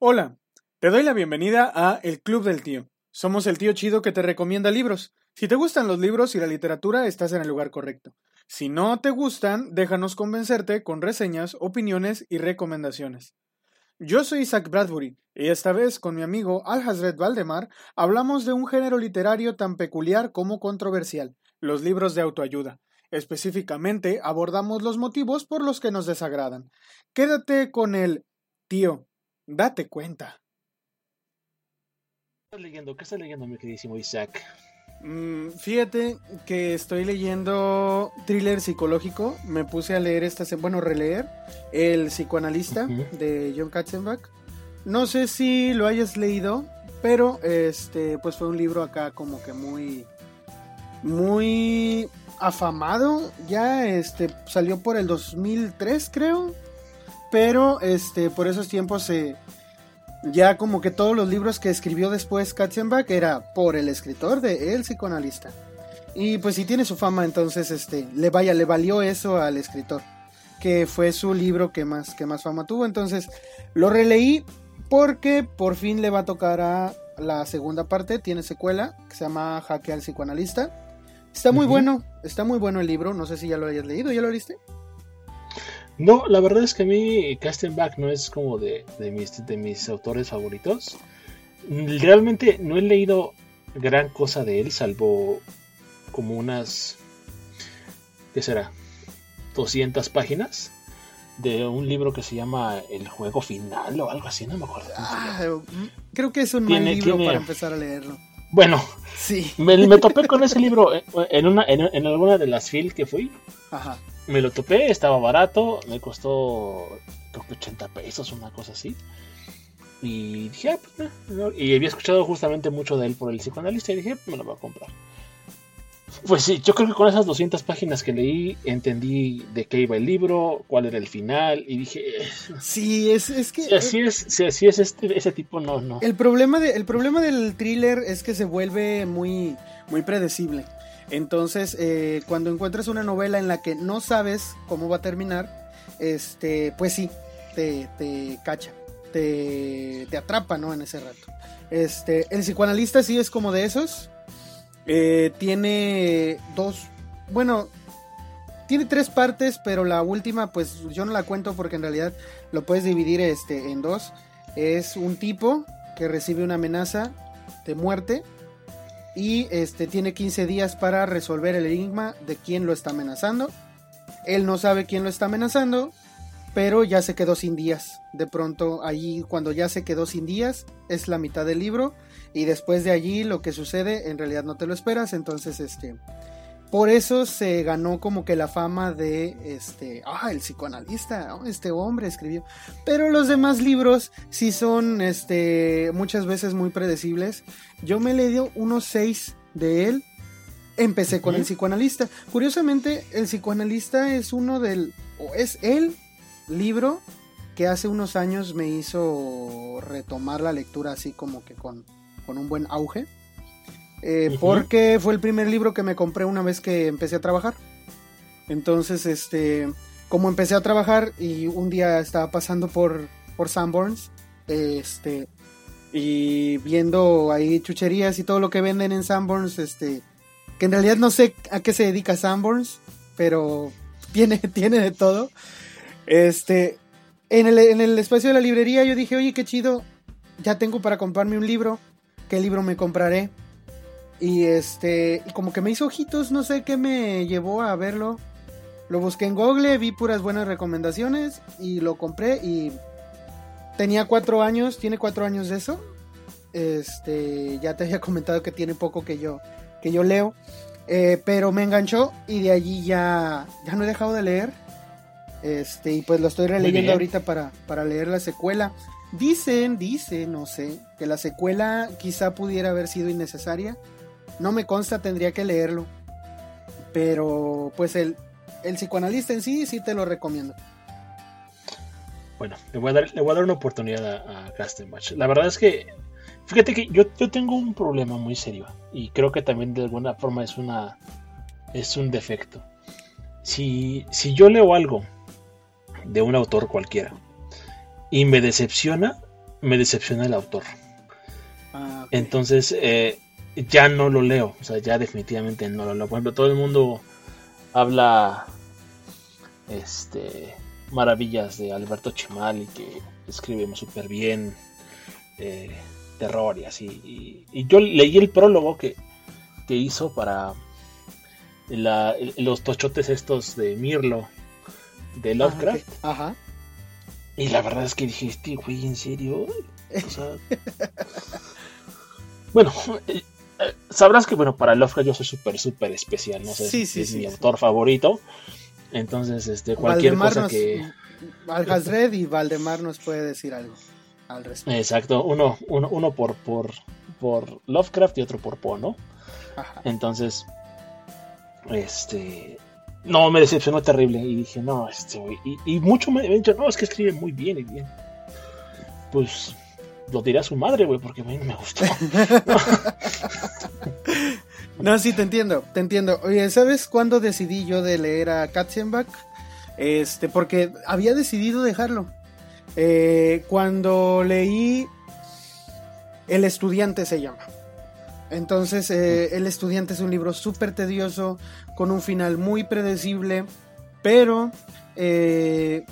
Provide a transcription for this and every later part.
Hola, te doy la bienvenida a El Club del Tío. Somos el tío chido que te recomienda libros. Si te gustan los libros y la literatura, estás en el lugar correcto. Si no te gustan, déjanos convencerte con reseñas, opiniones y recomendaciones. Yo soy Isaac Bradbury y esta vez con mi amigo Al Hazred Valdemar hablamos de un género literario tan peculiar como controversial, los libros de autoayuda. Específicamente abordamos los motivos por los que nos desagradan. Quédate con el tío, date cuenta. ¿Qué estás leyendo? ¿Qué estás leyendo, mi queridísimo Isaac? Mm, fíjate que estoy leyendo thriller psicológico. Me puse a leer esta, bueno, releer El psicoanalista de John Katzenbach. No sé si lo hayas leído, pero este, pues fue un libro acá como que muy, muy afamado. Ya este salió por el 2003, creo. Pero este, por esos tiempos se ya como que todos los libros que escribió después Katzenbach era por el escritor de El psicoanalista. Y pues si tiene su fama, entonces este le vaya, le valió eso al escritor, que fue su libro que más que más fama tuvo, entonces lo releí porque por fin le va a tocar a la segunda parte, tiene secuela que se llama Jaque al psicoanalista. Está muy bueno, está muy bueno el libro, no sé si ya lo hayas leído, ¿ya lo leíste? No, la verdad es que a mí Castenback no es como de, mis, de mis autores favoritos. Realmente no he leído gran cosa de él, salvo como unas, ¿qué será? 200 páginas de un libro que se llama El juego final o algo así, no me acuerdo. Ah, creo que es un mal libro para empezar a leerlo. Bueno, sí. me, topé con ese libro en, una, en, alguna de las fil que fui. Ajá. Me lo topé, estaba barato, me costó creo que 80 pesos, una cosa así. Y dije, ah, pues, y había escuchado justamente mucho de él por el psicoanalista y dije, me lo voy a comprar. Pues sí, yo creo que con esas 200 páginas que leí entendí de qué iba el libro, cuál era el final y dije... Sí, es, es que... Si así es, si así es este, ese tipo, no, no. El problema, de, el problema del thriller es que se vuelve muy, muy predecible. Entonces, eh, cuando encuentras una novela en la que no sabes cómo va a terminar, este, pues sí, te, te cacha, te, te atrapa, ¿no? En ese rato. Este, el psicoanalista sí es como de esos eh, tiene dos, bueno, tiene tres partes, pero la última, pues yo no la cuento porque en realidad lo puedes dividir este, en dos. Es un tipo que recibe una amenaza de muerte y este, tiene 15 días para resolver el enigma de quién lo está amenazando. Él no sabe quién lo está amenazando, pero ya se quedó sin días. De pronto, allí cuando ya se quedó sin días, es la mitad del libro y después de allí lo que sucede en realidad no te lo esperas, entonces este por eso se ganó como que la fama de este, ah, el psicoanalista, este hombre escribió. Pero los demás libros sí son este muchas veces muy predecibles. Yo me leí unos seis de él. Empecé con el psicoanalista. Curiosamente, el psicoanalista es uno del o es el libro que hace unos años me hizo retomar la lectura así como que con con un buen auge. Eh, porque fue el primer libro que me compré una vez que empecé a trabajar. Entonces, este, como empecé a trabajar y un día estaba pasando por, por Sanborns, este, y viendo ahí chucherías y todo lo que venden en Sanborns, este, que en realidad no sé a qué se dedica Sanborns, pero tiene, tiene de todo. Este, en el, en el espacio de la librería yo dije, oye, qué chido, ya tengo para comprarme un libro qué libro me compraré. Y este, como que me hizo ojitos, no sé qué me llevó a verlo. Lo busqué en Google, vi puras buenas recomendaciones y lo compré y tenía cuatro años, tiene cuatro años de eso. Este, ya te había comentado que tiene poco que yo, que yo leo. Eh, pero me enganchó y de allí ya, ya no he dejado de leer. Este, y pues lo estoy releyendo ahorita para, para leer la secuela. Dicen, dicen, no sé, que la secuela quizá pudiera haber sido innecesaria. No me consta, tendría que leerlo. Pero pues el, el psicoanalista en sí, sí te lo recomiendo. Bueno, le voy a dar, le voy a dar una oportunidad a, a La verdad es que, fíjate que yo, yo tengo un problema muy serio. Y creo que también de alguna forma es una es un defecto. Si, si yo leo algo de un autor cualquiera y me decepciona, me decepciona el autor. Ah, Entonces, eh, ya no lo leo. O sea, ya definitivamente no lo leo. Por ejemplo, todo el mundo habla este maravillas de Alberto Chimal y que escribe súper bien eh, terror y así. Y, yo leí el prólogo que, que hizo para los tochotes estos de Mirlo de Lovecraft. Ajá. Y la verdad es que dije, este güey, ¿en serio? bueno, eh, eh, sabrás que, bueno, para Lovecraft yo soy súper, súper especial, no sé si es mi autor favorito. Entonces, este, cualquier cosa que... Algasred y Valdemar nos puede decir algo al respecto. Exacto, uno, uno, uno por, por, por Lovecraft y otro por Poe, ¿no? Ajá. Entonces, este. No, me decepcionó terrible. Y dije, no, este, Y, y mucho me han dicho, no, es que escribe muy bien y bien. Pues lo diré a su madre, güey, porque a mí no me gustó. no, sí, te entiendo, te entiendo. Oye, ¿sabes cuándo decidí yo de leer a Katzenbach? Este, porque había decidido dejarlo. Eh, cuando leí El estudiante se llama. Entonces, eh, El estudiante es un libro súper tedioso, con un final muy predecible, pero, eh,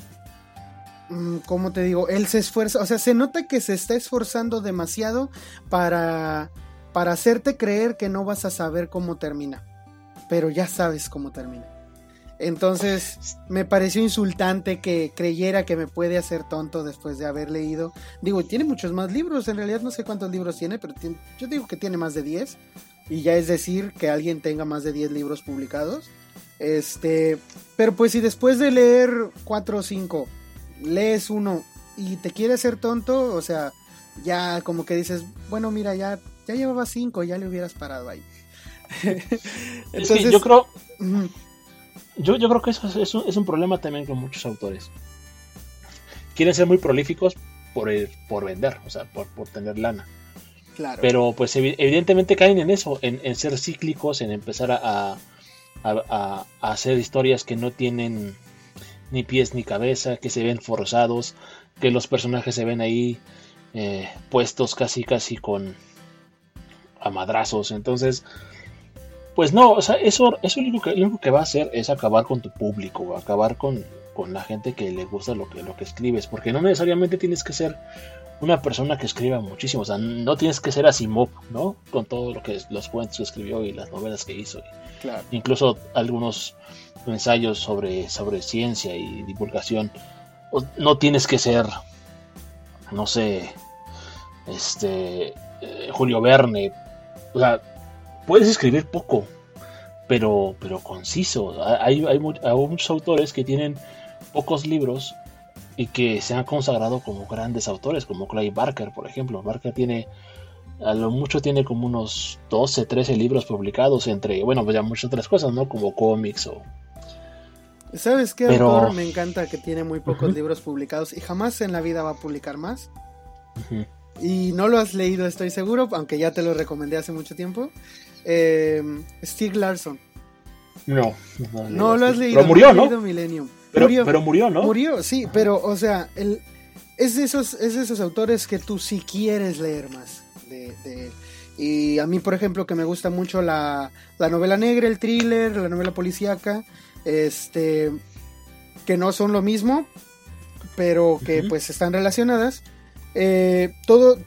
mm, ¿cómo te digo? Él se esfuerza, o sea, se nota que se está esforzando demasiado para, para hacerte creer que no vas a saber cómo termina, pero ya sabes cómo termina. Entonces me pareció insultante que creyera que me puede hacer tonto después de haber leído. Digo, tiene muchos más libros, en realidad no sé cuántos libros tiene, pero yo digo que tiene más de 10. Y ya es decir que alguien tenga más de 10 libros publicados. Este, pero pues si después de leer 4 o 5 lees uno y te quiere hacer tonto, o sea, ya como que dices, bueno, mira, ya, ya llevaba 5, ya le hubieras parado ahí. Entonces, yo creo... Yo, yo creo que eso es, un, problema también con muchos autores. Quieren ser muy prolíficos por, por vender, o sea, por, tener lana. Claro. Pero pues evidentemente caen en eso, en, ser cíclicos, en empezar a, hacer historias que no tienen ni pies ni cabeza, que se ven forzados, que los personajes se ven ahí eh, puestos casi casi con a madrazos. Entonces, pues no, o sea, eso, eso lo, único que, lo único que va a hacer es acabar con tu público, acabar con, la gente que le gusta lo que, lo que escribes, porque no necesariamente tienes que ser una persona que escriba muchísimo, o sea, no tienes que ser Asimov, ¿no? Con todo lo que los cuentos que escribió y las novelas que hizo, claro. incluso algunos ensayos sobre, sobre ciencia y divulgación, no tienes que ser, no sé, este, eh, Julio Verne, o sea, puedes escribir poco, pero, pero conciso. Hay, hay, muchos autores que tienen pocos libros y que se han consagrado como grandes autores, como Clay Barker, por ejemplo. Barker tiene, a lo mucho tiene como unos 12, 13 libros publicados entre, bueno, pues ya muchas otras cosas, ¿no? Como cómics o... ¿Sabes qué autor me encanta que tiene muy pocos libros publicados y jamás en la vida va a publicar más? Y no lo has leído, estoy seguro, aunque ya te lo recomendé hace mucho tiempo. Eh, Stig Larsson. No, no, lo has leído. Pero murió, ¿no? Pero murió, pero murió, ¿no? Murió, sí, pero, o sea, el, es, de esos, es esos autores que tú sí quieres leer más de, Y a mí, por ejemplo, que me gusta mucho la, la novela negra, el thriller, la novela policíaca, este, que no son lo mismo, pero que pues están relacionadas. Eh, todo,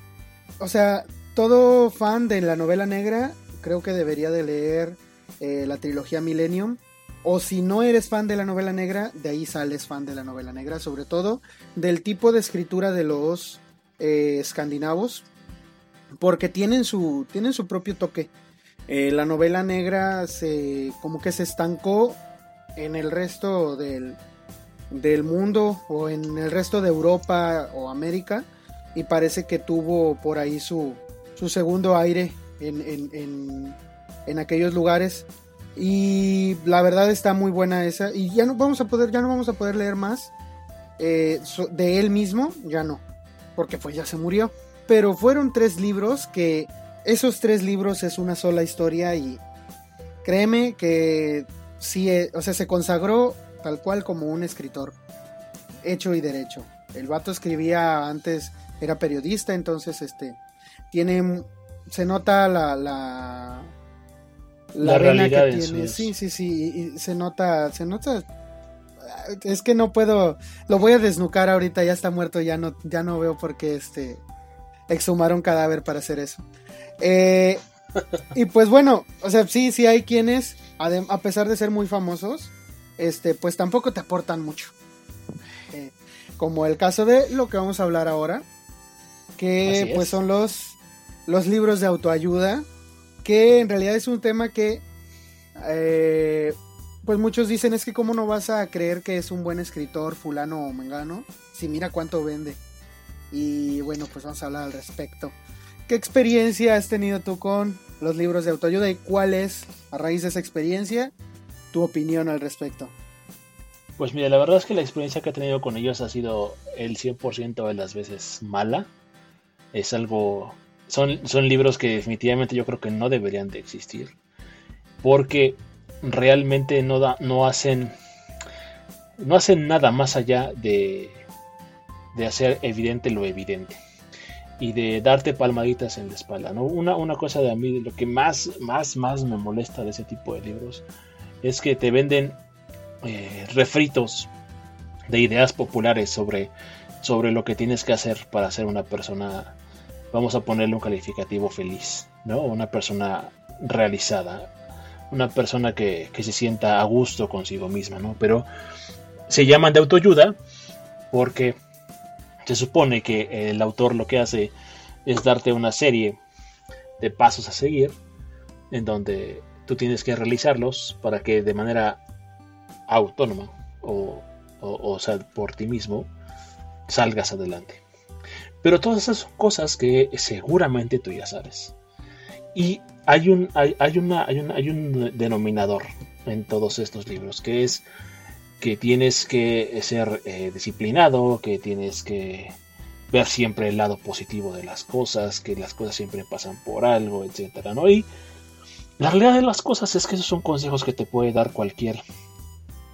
o sea, todo fan de la novela negra creo que debería de leer eh, la trilogía Millennium. O si no eres fan de la novela negra, de ahí sales fan de la novela negra, sobre todo del tipo de escritura de los eh, escandinavos, porque tienen su, tienen su propio toque. Eh, la novela negra se, como que se estancó en el resto del, del mundo o en el resto de Europa o América y parece que tuvo por ahí su, su segundo aire en, en, aquellos lugares. Y la verdad está muy buena esa. Y ya no vamos a poder, ya no vamos a poder leer más eh, de él mismo, ya no. Porque pues ya se murió. Pero fueron tres libros que esos tres libros es una sola historia y créeme que sí, eh, o sea, se consagró tal cual como un escritor hecho y derecho. El vato escribía antes era periodista, entonces este tiene se nota la la, la, que tiene. Sí, sí, sí, y se nota se nota es que no puedo lo voy a desnucar ahorita, ya está muerto, ya no ya no veo por qué este exhumar un cadáver para hacer eso. Eh, y pues bueno, o sea, sí, sí hay quienes a pesar de ser muy famosos, este pues tampoco te aportan mucho. Eh, como el caso de lo que vamos a hablar ahora, que pues son los, los libros de autoayuda, que en realidad es un tema que eh, pues muchos dicen es que cómo no vas a creer que es un buen escritor fulano o mengano si mira cuánto vende. Y bueno, pues vamos a hablar al respecto. ¿Qué experiencia has tenido tú con los libros de autoayuda y cuál es, a raíz de esa experiencia, tu opinión al respecto? Pues mira, la verdad es que la experiencia que he tenido con ellos ha sido el 100% de las veces mala es algo... Son, son libros que definitivamente yo creo que no deberían de existir. Porque realmente no, da, no hacen... No hacen nada más allá de, de hacer evidente lo evidente y de darte palmaditas en la espalda. ¿no? Una, una cosa de a mí, lo que más, más, más me molesta de ese tipo de libros es que te venden eh, refritos de ideas populares sobre sobre lo que tienes que hacer para ser una persona, vamos a ponerle un calificativo feliz, ¿no? Una persona realizada, una persona que, se sienta a gusto consigo misma, ¿no? Pero se llaman de autoayuda porque se supone que el autor lo que hace es darte una serie de pasos a seguir en donde tú tienes que realizarlos para que de manera autónoma o, o sea, por ti mismo salgas adelante. Pero todas esas son cosas que seguramente tú ya sabes. Y hay un, hay, una, hay, un, hay un denominador en todos estos libros, que es que tienes que ser eh, disciplinado, que tienes que ver siempre el lado positivo de las cosas, que las cosas siempre pasan por algo, etcétera, ¿no? Y la realidad de las cosas es que esos son consejos que te puede dar cualquier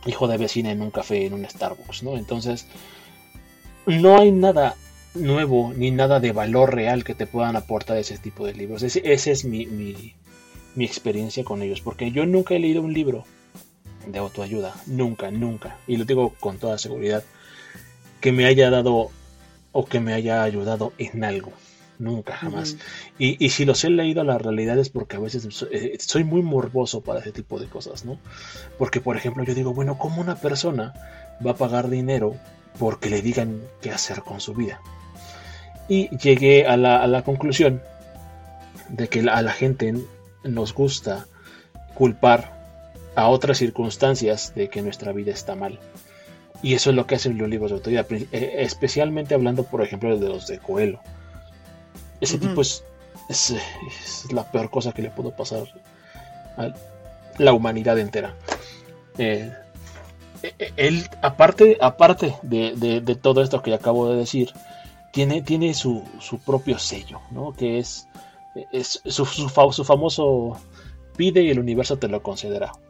hijo de vecina en un café, en un Starbucks, ¿no? Entonces, no hay nada nuevo ni nada de valor real que te puedan aportar ese tipo de libros. Esa es mi, mi, experiencia con ellos, porque yo nunca he leído un libro de autoayuda, nunca, nunca, y lo digo con toda seguridad, que me haya dado o que me haya ayudado en algo. Nunca, jamás. y, y, si los he leído, la realidad es porque a veces eh, soy muy morboso para ese tipo de cosas, ¿no? Porque, por ejemplo, yo digo, bueno, ¿cómo una persona va a pagar dinero porque le digan qué hacer con su vida. Y llegué a la, conclusión de que a la gente nos gusta culpar a otras circunstancias de que nuestra vida está mal. Y eso es lo que hacen los libros de autoridad, eh, especialmente hablando, por ejemplo, de los de Coelho. Ese tipo es, es, la peor cosa que le pudo pasar a la humanidad entera. Eh, él, aparte, aparte de, todo esto que acabo de decir, tiene, tiene su, propio sello, ¿no? Que es, es su, su, famoso pide y el universo te lo concederá.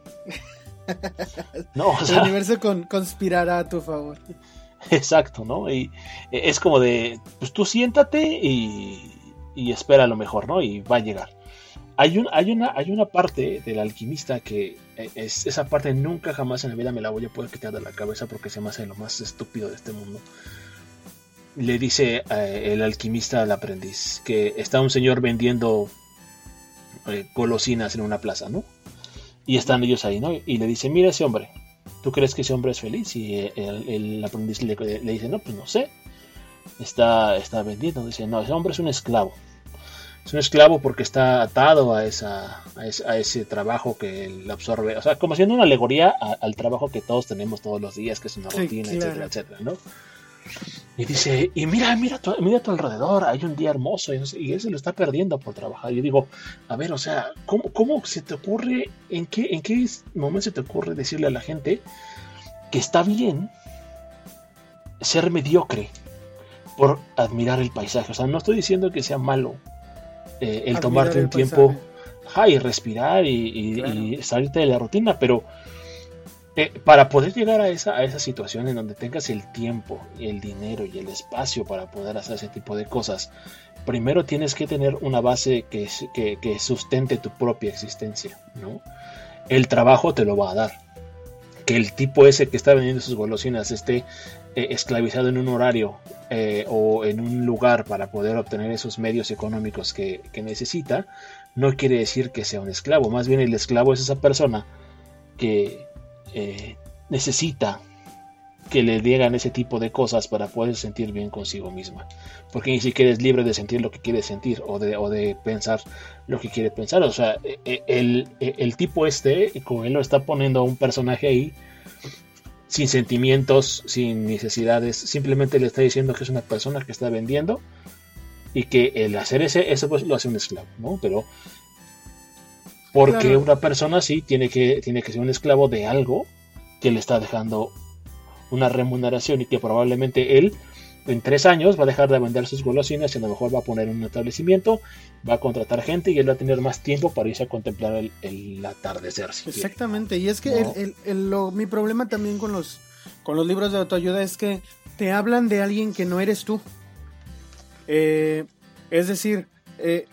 No, el universo conspirará a tu favor. Exacto, ¿no? Y es como de, pues tú siéntate y, y espera lo mejor, ¿no? Y va a llegar. Hay, un, hay, una, hay una parte del alquimista que es, esa parte nunca jamás en la vida me la voy a poder quitar de la cabeza porque se me hace lo más estúpido de este mundo. Le dice eh, el alquimista al aprendiz que está un señor vendiendo eh, golosinas en una plaza, ¿no? Y están ellos ahí, ¿no? Y le dice, mira ese hombre, ¿tú crees que ese hombre es feliz? Y el, aprendiz le, dice, no, pues no sé. Está, está vendiendo. Dice, no, ese hombre es un esclavo es un esclavo porque está atado a, esa, a, ese, trabajo que él absorbe, o sea, como haciendo una alegoría al trabajo que todos tenemos todos los días, que es una rutina, etcétera, etcétera, ¿no? Y dice, y mira, mira, mira a tu alrededor, hay un día hermoso y, él se lo está perdiendo por trabajar. Y yo digo, a ver, o sea, ¿cómo, cómo se te ocurre, en qué, en qué momento se te ocurre decirle a la gente que está bien ser mediocre por admirar el paisaje? O sea, no estoy diciendo que sea malo eh, el tomarte un tiempo y respirar y, salirte de la rutina, pero eh, para poder llegar a esa, a esa situación en donde tengas el tiempo, el dinero y el espacio para poder hacer ese tipo de cosas, primero tienes que tener una base que, que, sustente tu propia existencia, ¿no? El trabajo te lo va a dar. Que el tipo ese que está vendiendo sus golosinas esté eh, esclavizado en un horario eh, o en un lugar para poder obtener esos medios económicos que, que necesita, no quiere decir que sea un esclavo. Más bien el esclavo es esa persona que, eh, necesita que le digan ese tipo de cosas para poder sentir bien consigo misma. Porque ni siquiera es libre de sentir lo que quiere sentir o de, o de pensar lo que quiere pensar. O sea, e, e, el, e, el tipo este, como él lo está poniendo a un personaje ahí, sin sentimientos, sin necesidades, simplemente le está diciendo que es una persona que está vendiendo y que el hacer ese, eso pues lo hace un esclavo, ¿no? Pero porque una persona sí tiene que, tiene que ser un esclavo de algo que le está dejando una remuneración y que probablemente él en tres años va a dejar de vender sus golosinas y a lo mejor va a poner un establecimiento, va a contratar gente y él va a tener más tiempo para irse a contemplar el, atardecer. Exactamente, y es que mi problema también con los, con los libros de autoayuda es que te hablan de alguien que no eres tú. Eh, es decir, eh,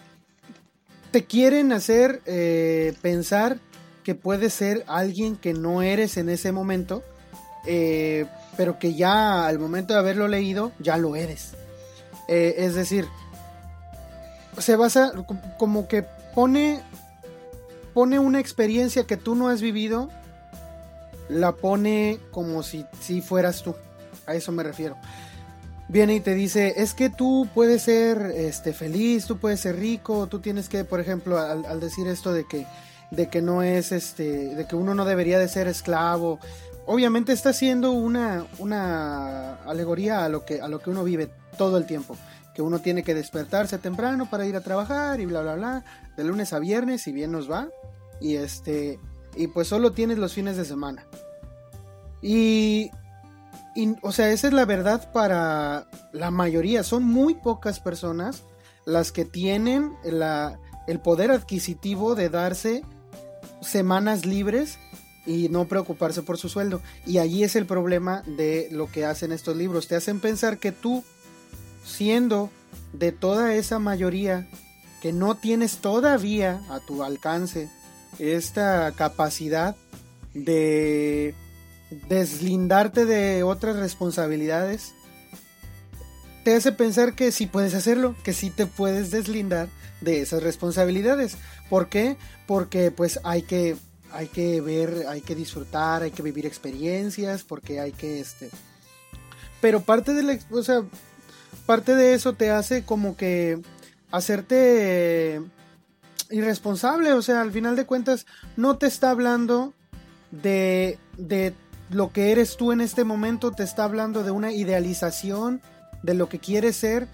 te quieren hacer eh, pensar que puedes ser alguien que no eres en ese momento, eh, pero que ya al momento de haberlo leído, ya lo eres. Eh, es decir, se basa como que pone, pone una experiencia que tú no has vivido, la pone como si, si fueras tú. A eso me refiero viene y te dice, es que tú puedes ser este, feliz, tú puedes ser rico, tú tienes que, por ejemplo, al, decir esto de que, de que no es, este, de que uno no debería de ser esclavo, obviamente está haciendo una, una alegoría a lo, que, a lo que uno vive todo el tiempo, que uno tiene que despertarse temprano para ir a trabajar y bla, bla, bla, de lunes a viernes, si bien nos va, y este, y pues solo tienes los fines de semana. Y o sea, esa es la verdad para la mayoría. Son muy pocas personas las que tienen el poder adquisitivo de darse semanas libres y no preocuparse por su sueldo. Y allí es el problema de lo que hacen estos libros. Te hacen pensar que tú, siendo de toda esa mayoría que no tienes todavía a tu alcance esta capacidad de deslindarte de otras responsabilidades, te hace pensar que sí puedes hacerlo, que sí te puedes deslindar de esas responsabilidades. ¿Por qué? Porque pues hay que, hay que ver, hay que disfrutar, hay que vivir experiencias, porque hay que este... Pero parte de la, o sea, parte de eso te hace como que hacerte irresponsable, o sea, al final de cuentas no te está hablando de, de lo que eres tú en este momento te está hablando de una idealización de lo que quieres ser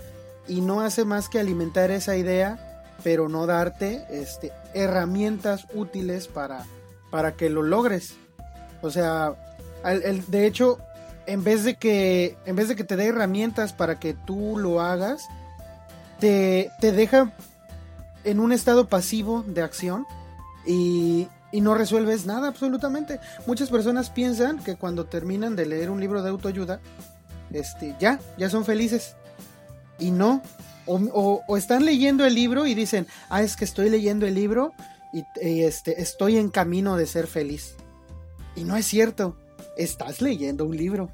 y no hace más que alimentar esa idea, pero no darte este, herramientas útiles para, para que lo logres. O sea, de hecho, en vez de que en vez de que te dé herramientas para que tú lo hagas, te, te deja en un estado pasivo de acción y, y no resuelves nada absolutamente. Muchas personas piensan que cuando terminan de leer un libro de autoayuda, este, ya, ya son felices. Y no. O, están leyendo el libro y dicen, ah, es que estoy leyendo el libro y, este, estoy en camino de ser feliz. Y no es cierto. Estás leyendo un libro.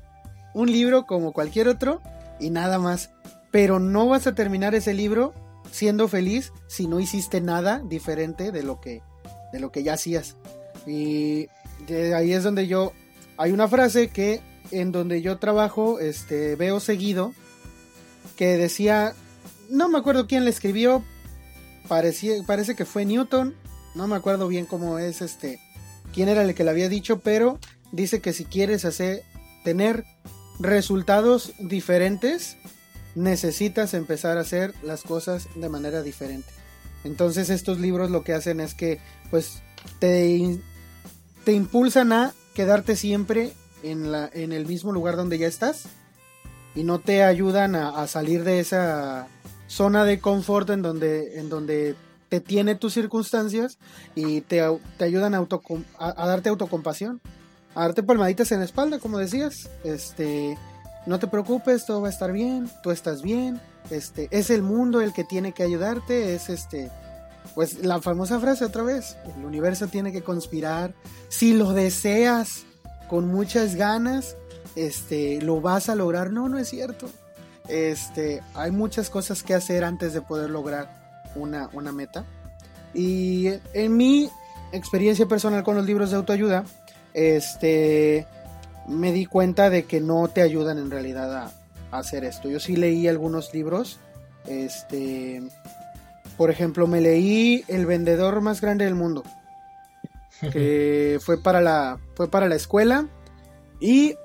Un libro como cualquier otro y nada más. Pero no vas a terminar ese libro siendo feliz si no hiciste nada diferente de lo que de lo que ya hacías. Y ahí es donde yo, hay una frase que en donde yo trabajo, este, veo seguido, que decía, no me acuerdo quién le escribió, parecía, parece que fue Newton, no me acuerdo bien cómo es este, quién era el que le había dicho, pero dice que si quieres hacer, tener resultados diferentes, necesitas empezar a hacer las cosas de manera diferente. Entonces estos libros lo que hacen es que pues te, te impulsan a quedarte siempre en, la, en el mismo lugar donde ya estás y no te ayudan a, salir de esa zona de confort en donde, en donde tiene tus circunstancias y te, te ayudan a, a, darte autocompasión. a darte palmaditas en la espalda, como decías. Este, no te preocupes, todo va a estar bien, tú estás bien. Este, es el mundo el que tiene que ayudarte, es este, pues la famosa frase otra vez, el universo tiene que conspirar. Si lo deseas con muchas ganas, este, lo vas a lograr. No, no es cierto. Este, hay muchas cosas que hacer antes de poder lograr una, una meta. Y en mi experiencia personal con los libros de autoayuda, este, me di cuenta de que no te ayudan en realidad a, hacer esto. Yo sí leí algunos libros, este, por ejemplo, me leí El vendedor más grande del mundo, que fue para la, fue para la escuela y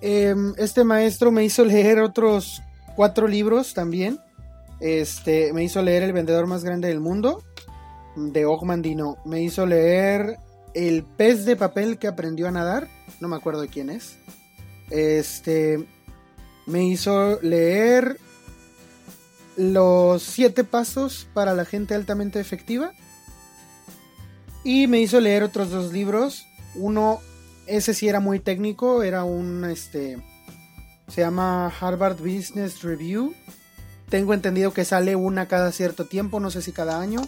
em, este maestro me hizo leer otros cuatro libros también. Este, me hizo leer El vendedor más grande del mundo de Ogmandino. Me hizo leer El pez de papel que aprendió a nadar no me acuerdo de quién es. Este me hizo leer los siete pasos para la gente altamente efectiva. Y me hizo leer otros dos libros. Uno, ese sí era muy técnico, era un este. Se llama Harvard Business Review. Tengo entendido que sale una cada cierto tiempo, no sé si cada año,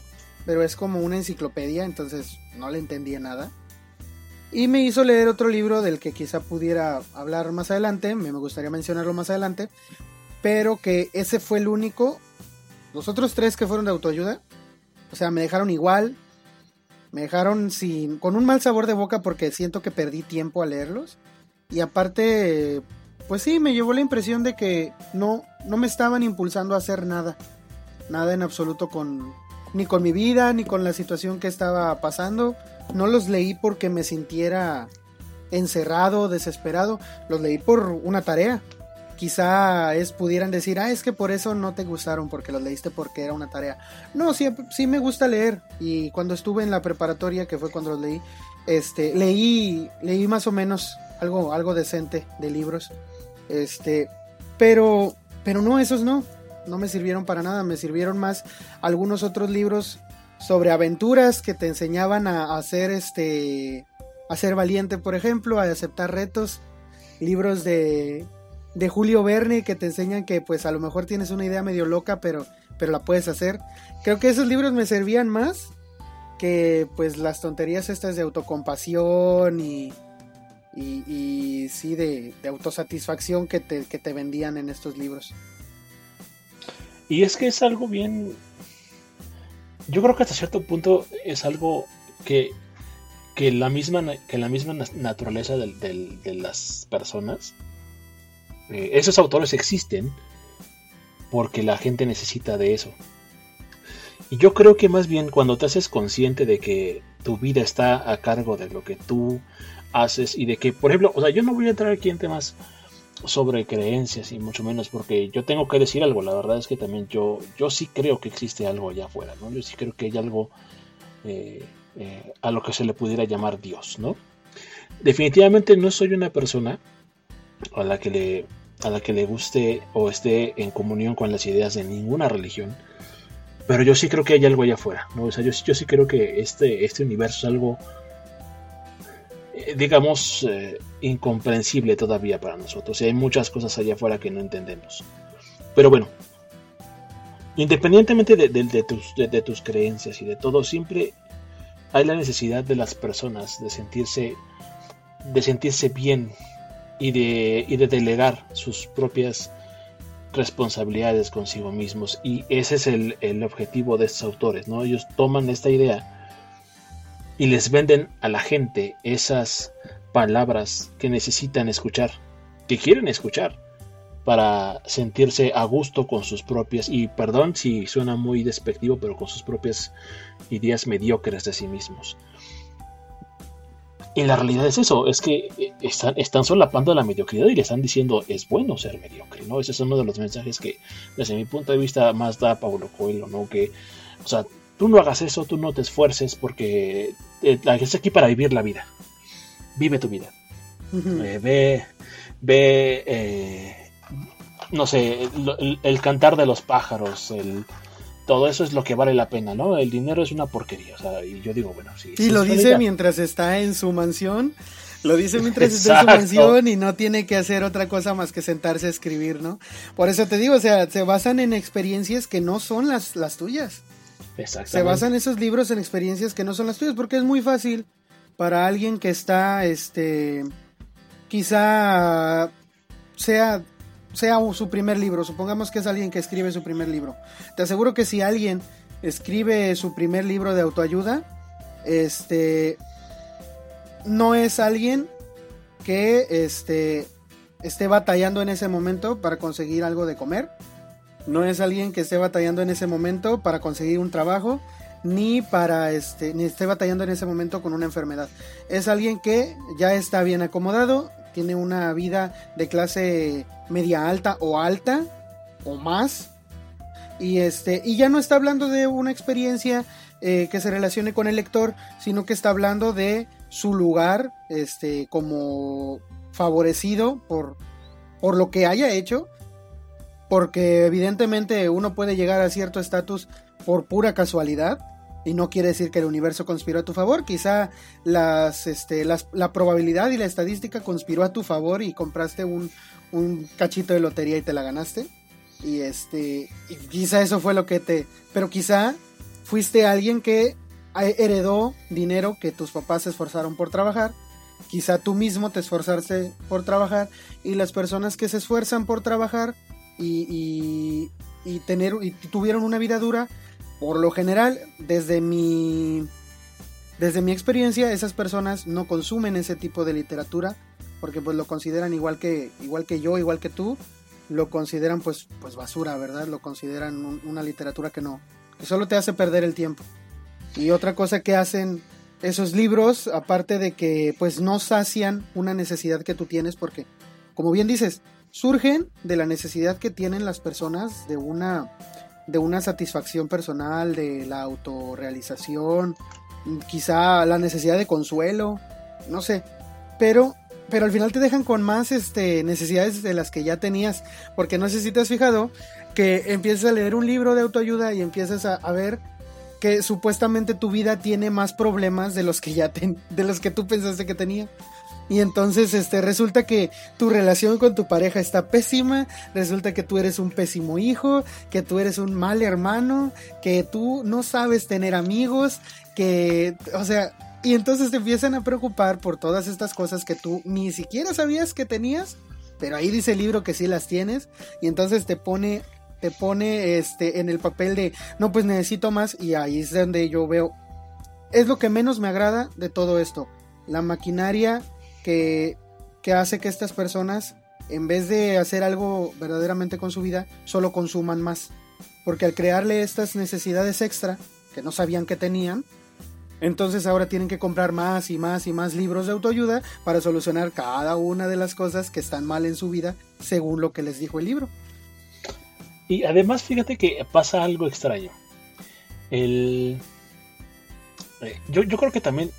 pero es como una enciclopedia, entonces no le entendía nada. Y me hizo leer otro libro del que quizá pudiera hablar más adelante, me gustaría mencionarlo más adelante, pero que ese fue el único. Los otros tres que fueron de autoayuda, o sea, me dejaron igual, me dejaron sin, con un mal sabor de boca porque siento que perdí tiempo a leerlos. Y aparte, pues sí, me llevó la impresión de que no, no me estaban impulsando a hacer nada. Nada en absoluto con, ni con mi vida, ni con la situación que estaba pasando. No los leí porque me sintiera encerrado, desesperado. Los leí por una tarea. Quizá es, pudieran decir, ah, es que por eso no te gustaron, porque los leíste porque era una tarea. No, sí, sí me gusta leer. Y cuando estuve en la preparatoria, que fue cuando los leí, este, leí, leí más o menos algo, algo decente de libros. Este, pero, pero no, esos no. No me sirvieron para nada. Me sirvieron más algunos otros libros sobre aventuras que te enseñaban a, hacer este a ser valiente, por ejemplo, a aceptar retos, libros de, de Julio Verne que te enseñan que pues a lo mejor tienes una idea medio loca, pero pero la puedes hacer. Creo que esos libros me servían más que pues las tonterías estas de autocompasión y y, y sí de, autosatisfacción que te, que te vendían en estos libros. Y es que es algo bien yo creo que hasta cierto punto es algo que, que, la, misma, que la misma naturaleza de las personas, eh, esos autores existen porque la gente necesita de eso. Y yo creo que más bien cuando te haces consciente de que tu vida está a cargo de lo que tú haces y de que, por ejemplo, o sea, yo no voy a entrar aquí en temas sobre creencias y mucho menos porque yo tengo que decir algo, la verdad es que también yo, yo sí creo que existe algo allá afuera, ¿no? Yo sí creo que hay algo eh, eh, a lo que se le pudiera llamar Dios, ¿no? Definitivamente no soy una persona a la que le, a la que le guste o esté en comunión con las ideas de ninguna religión, pero yo sí creo que hay algo allá afuera, ¿no? O sea, yo, yo sí creo que este, este universo es algo digamos, eh, incomprensible todavía para nosotros. Y hay muchas cosas allá afuera que no entendemos. Pero bueno, independientemente de, tus, creencias y de todo, siempre hay la necesidad de las personas de sentirse, de sentirse bien y de, y de delegar sus propias responsabilidades consigo mismos. Y ese es el, el objetivo de estos autores, ¿no? Ellos toman esta idea y les venden a la gente esas palabras que necesitan escuchar, que quieren escuchar para sentirse a gusto con sus propias, y perdón si suena muy despectivo, pero con sus propias ideas mediocres de sí mismos. Y la realidad es eso, es que están, están solapando la mediocridad y le están diciendo es bueno ser mediocre, ¿no? Ese es uno de los mensajes que desde mi punto de vista más da Paulo Coelho, ¿no? Que, o sea, tú no hagas eso, tú no te esfuerces porque eh, estás aquí para vivir la vida. Vive tu vida. Eh, ve, ve, eh, no sé, el, cantar de los pájaros, el, todo eso es lo que vale la pena, ¿no? El dinero es una porquería, o sea, y yo digo, bueno, sí. Y lo dice mientras está en su mansión Lo dice mientras está en su mansión y no tiene que hacer otra cosa más que sentarse a escribir, ¿no? Por eso te digo, o sea, se basan en experiencias que no son las, las tuyas. Se basan esos libros en experiencias que no son las tuyas, porque es muy fácil para alguien que está, este, quizá sea, sea su primer libro, supongamos que es alguien que escribe su primer libro. Te aseguro que si alguien escribe su primer libro de autoayuda, este, no es alguien que este, esté batallando en ese momento para conseguir algo de comer. No es alguien que esté batallando en ese momento para conseguir un trabajo, ni para este, ni esté batallando en ese momento con una enfermedad. Es alguien que ya está bien acomodado, tiene una vida de clase media alta o alta o más. Y este, y ya no está hablando de una experiencia eh, que se relacione con el lector, sino que está hablando de su lugar este, como favorecido por, por lo que haya hecho, porque evidentemente uno puede llegar a cierto estatus por pura casualidad, y no quiere decir que el universo conspiró a tu favor, quizá las, este, la probabilidad y la estadística conspiró a tu favor y compraste un, un cachito de lotería y te la ganaste. Y este, y quizá eso fue lo que te, pero quizá fuiste alguien que heredó dinero que tus papás se esforzaron por trabajar. Quizá tú mismo te esforzaste por trabajar y las personas que se esfuerzan por trabajar y, y, tener y tuvieron una vida dura, por lo general, desde mi desde mi experiencia, esas personas no consumen ese tipo de literatura porque pues lo consideran igual que igual que yo, igual que tú, lo consideran pues pues basura, ¿verdad? Lo consideran una literatura que no que solo te hace perder el tiempo. Y otra cosa que hacen esos libros, aparte de que pues no sacian una necesidad que tú tienes, porque como bien dices, surgen de la necesidad que tienen las personas de una de una satisfacción personal, de la autorrealización, quizá la necesidad de consuelo, no sé, pero pero al final te dejan con más este, necesidades de las que ya tenías, porque no sé si te has fijado que empiezas a leer un libro de autoayuda y empiezas a, a ver que supuestamente tu vida tiene más problemas de los que ya de los que tú pensaste que tenía. Y entonces este resulta que tu relación con tu pareja está pésima, resulta que tú eres un pésimo hijo, que tú eres un mal hermano, que tú no sabes tener amigos, que o sea, y entonces te empiezan a preocupar por todas estas cosas que tú ni siquiera sabías que tenías, pero ahí dice el libro que sí las tienes y entonces te pone te pone este en el papel de no pues necesito más y ahí es donde yo veo es lo que menos me agrada de todo esto la maquinaria que, que hace que estas personas en vez de hacer algo verdaderamente con su vida solo consuman más porque al crearle estas necesidades extra que no sabían que tenían entonces ahora tienen que comprar más y más y más libros de autoayuda para solucionar cada una de las cosas que están mal en su vida según lo que les dijo el libro. Y además, fíjate que pasa algo extraño. El... Eh, yo, creo que también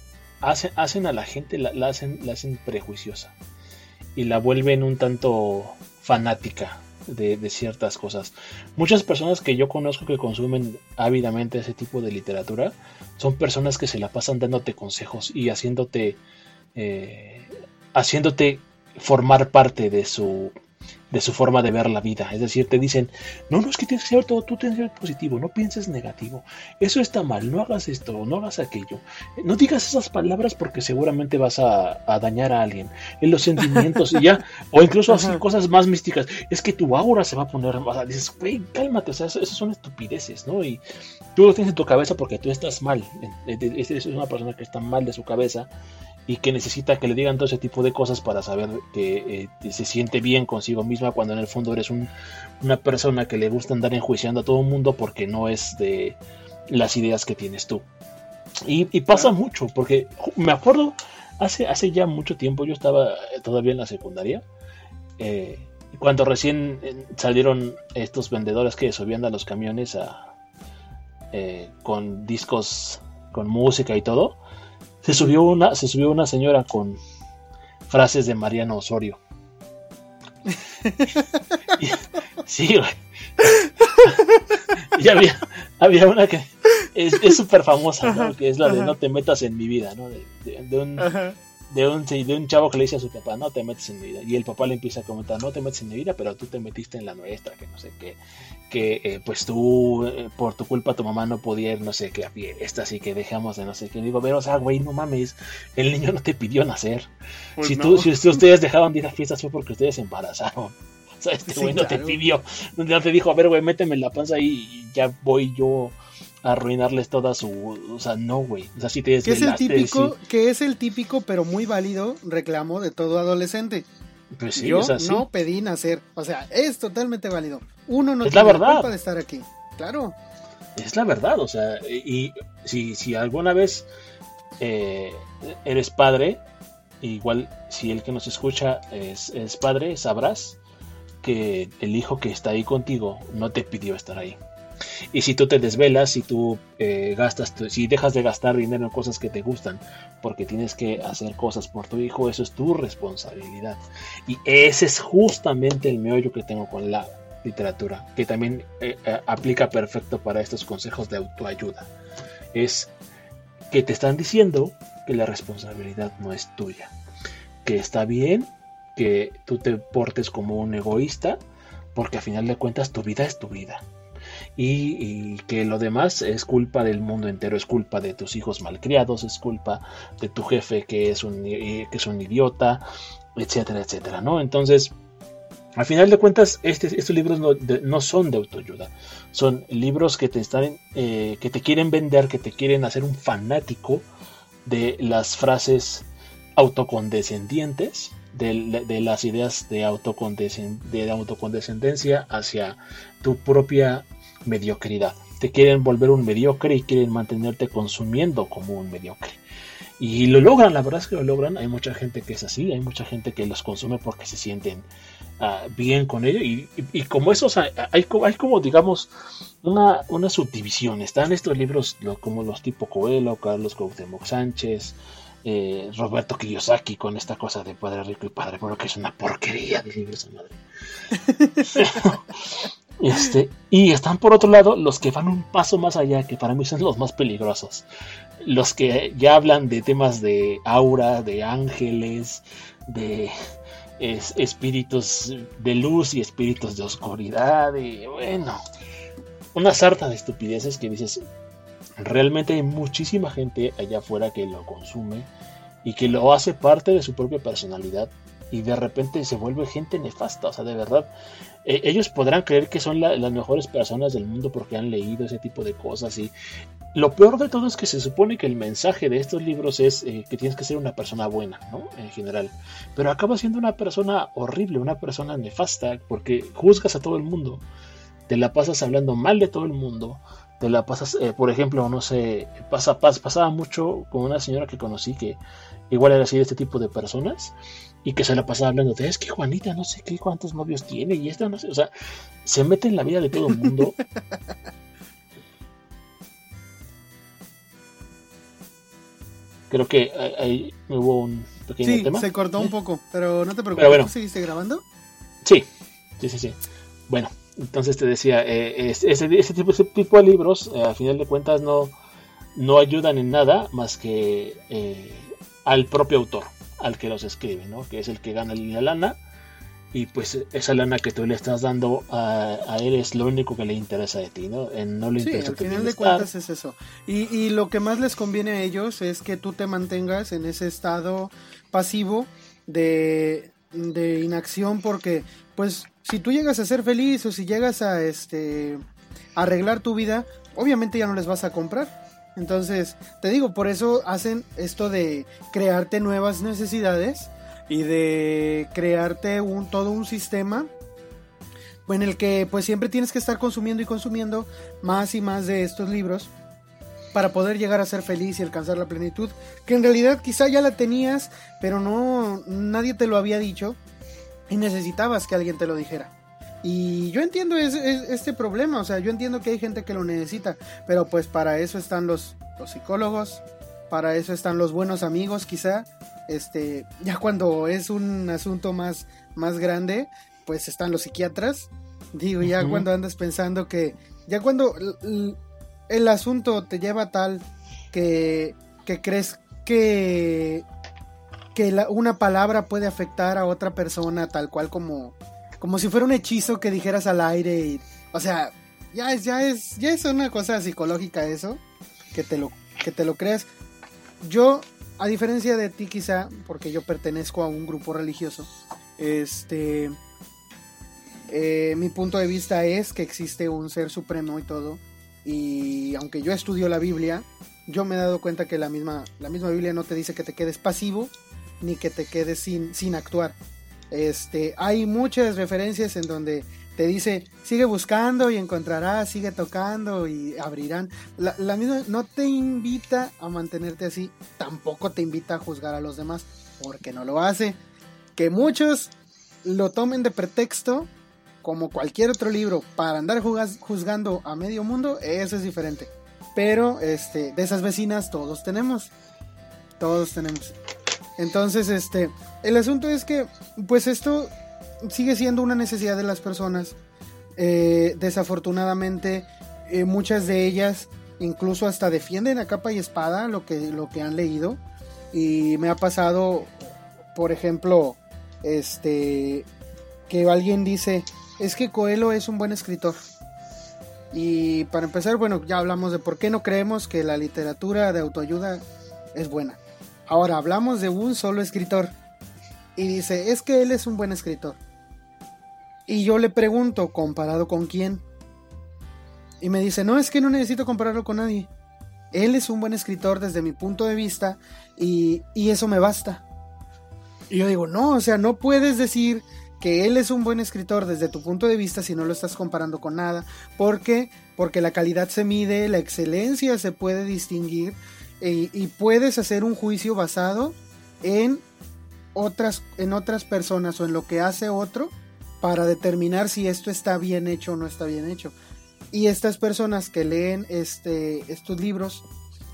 hacen, a la gente, la, hacen, la hacen prejuiciosa. Y la vuelven un tanto fanática de, de, ciertas cosas. Muchas personas que yo conozco que consumen ávidamente ese tipo de literatura son personas que se la pasan dándote consejos y haciéndote, eh, haciéndote formar parte de su, de su forma de ver la vida. Es decir, te dicen, no, no es que tienes que ser todo, tú tienes que ser positivo, no pienses negativo, eso está mal, no hagas esto, no hagas aquello. No digas esas palabras porque seguramente vas a, dañar a alguien. En los sentimientos y ya, o incluso así cosas más místicas, es que tu aura se va a poner, o dices, güey, cálmate, o sea, esas son estupideces, ¿no? Y tú lo tienes en tu cabeza porque tú estás mal, es una persona que está mal de su cabeza y que necesita que le digan todo ese tipo de cosas para saber que eh, se siente bien consigo misma cuando en el fondo eres una persona que le gusta andar enjuiciando a todo el mundo porque no es de las ideas que tienes tú. Y, pasa mucho, porque me acuerdo hace, hace ya mucho tiempo, yo estaba todavía en la secundaria, eh, cuando recién eh, salieron estos vendedores que subían a los camiones a, con discos, con música y todo, se subió una, se subió una señora con frases de Mariano Osorio. sí, güey. y había, había una que es súper famosa, ¿no? que es la de no te metas en mi vida, ¿no? De, un, de un, de un chavo que le dice a su papá, no te metes en mi vida. Y el papá le empieza a comentar, no te metes en mi vida, pero tú te metiste en la nuestra, que no sé qué. Que eh, pues tú, eh, por tu culpa, tu mamá no podía ir, no sé qué, a fiesta, así que dejamos de no sé qué. digo, pero, o sea, güey, no mames, el niño no te pidió nacer. Pues si, tú, si ustedes dejaban de ir a fiestas fue porque ustedes se embarazaron. O sea, este güey no te pidió, no te dijo, a ver, güey, méteme en la panza y ya voy yo arruinarles toda su. O sea, no, güey. O sea, si te que es el típico, que es el típico, pero muy válido reclamo de todo adolescente. Pues sí, Yo no pedí nacer. O sea, es totalmente válido. Uno no tiene la, culpa de estar aquí. Claro. Es la verdad, o sea, y si, si alguna vez eh, eres padre, igual si el que nos escucha es, es padre, sabrás que el hijo que está ahí contigo no te pidió estar ahí. Y si tú te desvelas, si tú eh, gastas, si dejas de gastar dinero en cosas que te gustan, porque tienes que hacer cosas por tu hijo, eso es tu responsabilidad. Y ese es justamente el meollo que tengo con la literatura, que también eh, eh, aplica perfecto para estos consejos de autoayuda. Es que te están diciendo que la responsabilidad no es tuya, que está bien que tú te portes como un egoísta, porque a final de cuentas tu vida es tu vida y, que lo demás es culpa del mundo entero, es culpa de tus hijos malcriados, es culpa de tu jefe que es un, que es un idiota, etcétera, etcétera, ¿no? Entonces, al final de cuentas, este, estos libros no, son de autoayuda, son libros que te están, eh, que te quieren vender, que te quieren hacer un fanático de las frases autocondescendientes de, las ideas de, de autocondescendencia hacia tu propia mediocridad. Te quieren volver un mediocre y quieren mantenerte consumiendo como un mediocre. Y lo logran, la verdad es que lo logran. Hay mucha gente que es así, hay mucha gente que los consume porque se sienten ah, bien con ello. Y, como esos, hay, hay, como, digamos, una, una subdivisión. Están estos libros como los tipo Coelho, Carlos Cuauhtémoc Sánchez, eh, Roberto Kiyosaki con esta cosa de Padre Rico y Padre Bueno, que es una porquería de libros, madre. Este, y están por otro lado los que van un paso más allá, que para mí son los más peligrosos. Los que ya hablan de temas de aura, de ángeles, de espíritus de luz y espíritus de oscuridad. Y bueno, una sarta de estupideces que dices, realmente hay muchísima gente allá afuera que lo consume y que lo hace parte de su propia personalidad y de repente se vuelve gente nefasta, o sea, de verdad, eh, ellos podrán creer que son las mejores personas del mundo porque han leído ese tipo de cosas y lo peor de todo es que se supone que el mensaje de estos libros es eh, que tienes que ser una persona buena, ¿no? En general, pero acaba siendo una persona horrible, una persona nefasta porque juzgas a todo el mundo, te la pasas hablando mal de todo el mundo, te la pasas, eh, por ejemplo, no sé, pasa, pasaba mucho con una señora que conocí que igual era así de este tipo de personas y que se la pasaba hablando de es que Juanita no sé qué cuántos novios tiene y esta no sé, o sea, se mete en la vida de todo el mundo. Creo que ahí hubo un pequeño tema. Se cortó un poco, pero no te preocupes. Pero ¿Seguiste grabando? Sí, sí, sí, sí. Bueno, entonces te decía, eh, ese, ese, tipo, ese, tipo, de libros, eh, al final de cuentas, no, no ayudan en nada más que eh, al propio autor al que los escribe, ¿no? Que es el que gana la lana. Y pues esa lana que tú le estás dando a, él es lo único que le interesa de ti, ¿no? no le sí, al final de cuentas es eso. Y, y lo que más les conviene a ellos es que tú te mantengas en ese estado pasivo de, de inacción porque pues si tú llegas a ser feliz o si llegas a este arreglar tu vida, obviamente ya no les vas a comprar. Entonces, te digo, por eso hacen esto de crearte nuevas necesidades y de crearte un, todo un sistema en el que pues siempre tienes que estar consumiendo y consumiendo más y más de estos libros para poder llegar a ser feliz y alcanzar la plenitud, que en realidad quizá ya la tenías, pero no nadie te lo había dicho y necesitabas que alguien te lo dijera. Y yo entiendo este problema, o sea, yo entiendo que hay gente que lo necesita, pero pues para eso están los, los psicólogos, para eso están los buenos amigos quizá, este, ya cuando es un asunto más, más grande, pues están los psiquiatras, digo, ya cuando andas pensando que, ya cuando el, asunto te lleva tal que, que crees que que una palabra puede afectar a otra persona tal cual como, como si fuera un hechizo que dijeras al aire. Y, o sea, ya es, ya es, ya es una cosa psicológica eso, que te lo, que te lo creas. Yo, a diferencia de ti quizá, porque yo pertenezco a un grupo religioso, este, eh, mi punto de vista es que existe un ser supremo y todo. Y aunque yo estudio la Biblia, yo me he dado cuenta que la misma, la misma Biblia no te dice que te quedes pasivo ni que te quedes sin, sin actuar. Este, hay muchas referencias en donde te dice, sigue buscando y encontrarás, sigue tocando y abrirán. La, misma no te invita a mantenerte así, tampoco te invita a juzgar a los demás, porque no lo hace. Que muchos lo tomen de pretexto, como cualquier otro libro, para andar juzgando a medio mundo, eso es diferente. Pero este, de esas vecinas todos tenemos. Todos tenemos. Entonces, este, el asunto es que, pues esto sigue siendo una necesidad de las personas. Eh, desafortunadamente, eh, muchas de ellas incluso hasta defienden a capa y espada lo que, lo que han leído. Y me ha pasado, por ejemplo, este, que alguien dice, es que Coelho es un buen escritor. Y para empezar, bueno, ya hablamos de por qué no creemos que la literatura de autoayuda es buena. Ahora hablamos de un solo escritor. Y dice, es que él es un buen escritor. Y yo le pregunto, ¿comparado con quién? Y me dice, no, es que no necesito compararlo con nadie. Él es un buen escritor desde mi punto de vista y, y eso me basta. Y yo digo, no, o sea, no puedes decir que él es un buen escritor desde tu punto de vista si no lo estás comparando con nada. ¿Por qué? Porque la calidad se mide, la excelencia se puede distinguir y, puedes hacer un juicio basado en otras, en otras personas o en lo que hace otro para determinar si esto está bien hecho o no está bien hecho. Y estas personas que leen este, estos libros,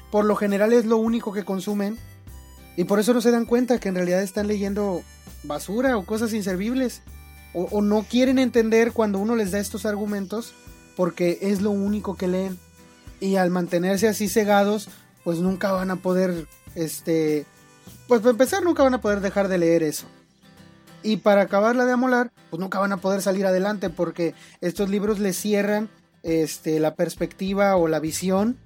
por lo general es lo único que consumen y por eso no se dan cuenta que en realidad están leyendo basura o cosas inservibles. O, o, no quieren entender cuando uno les da estos argumentos porque es lo único que leen. Y al mantenerse así cegados, pues nunca van a poder, este, pues para empezar nunca van a poder dejar de leer eso. Y para acabarla de amolar, pues nunca van a poder salir adelante porque estos libros les cierran este, la perspectiva o la visión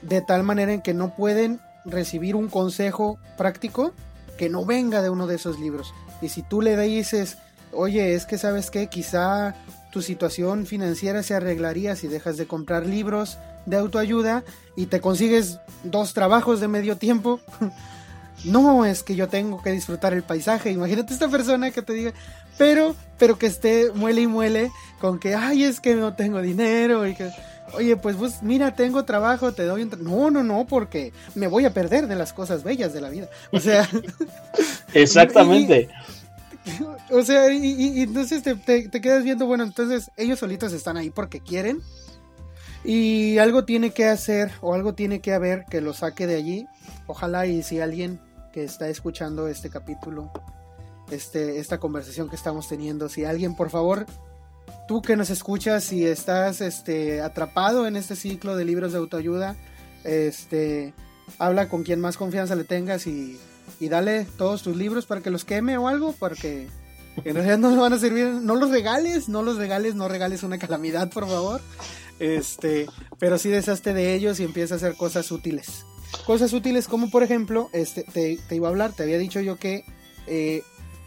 de tal manera en que no pueden recibir un consejo práctico que no venga de uno de esos libros. Y si tú le dices, oye, es que sabes que quizá tu situación financiera se arreglaría si dejas de comprar libros de autoayuda y te consigues dos trabajos de medio tiempo. no es que yo tengo que disfrutar el paisaje. Imagínate esta persona que te diga, pero, pero que esté muele y muele con que, ay, es que no tengo dinero y que, oye, pues, pues mira, tengo trabajo, te doy un No, no, no, porque me voy a perder de las cosas bellas de la vida. O sea. Exactamente. o sea, y, entonces te, te, quedas viendo, bueno, entonces ellos solitos están ahí porque quieren y algo tiene que hacer o algo tiene que haber que lo saque de allí. Ojalá y si alguien que está escuchando este capítulo, este, esta conversación que estamos teniendo, si alguien por favor, tú que nos escuchas, si estás este, atrapado en este ciclo de libros de autoayuda, este, habla con quien más confianza le tengas y, y dale todos tus libros para que los queme o algo, porque en realidad no van a servir, no los regales, no los regales, no regales una calamidad, por favor. Este, pero sí deshazte de ellos y empieza a hacer cosas útiles. Cosas útiles como por ejemplo, este, te, iba a hablar, te había dicho yo que eh,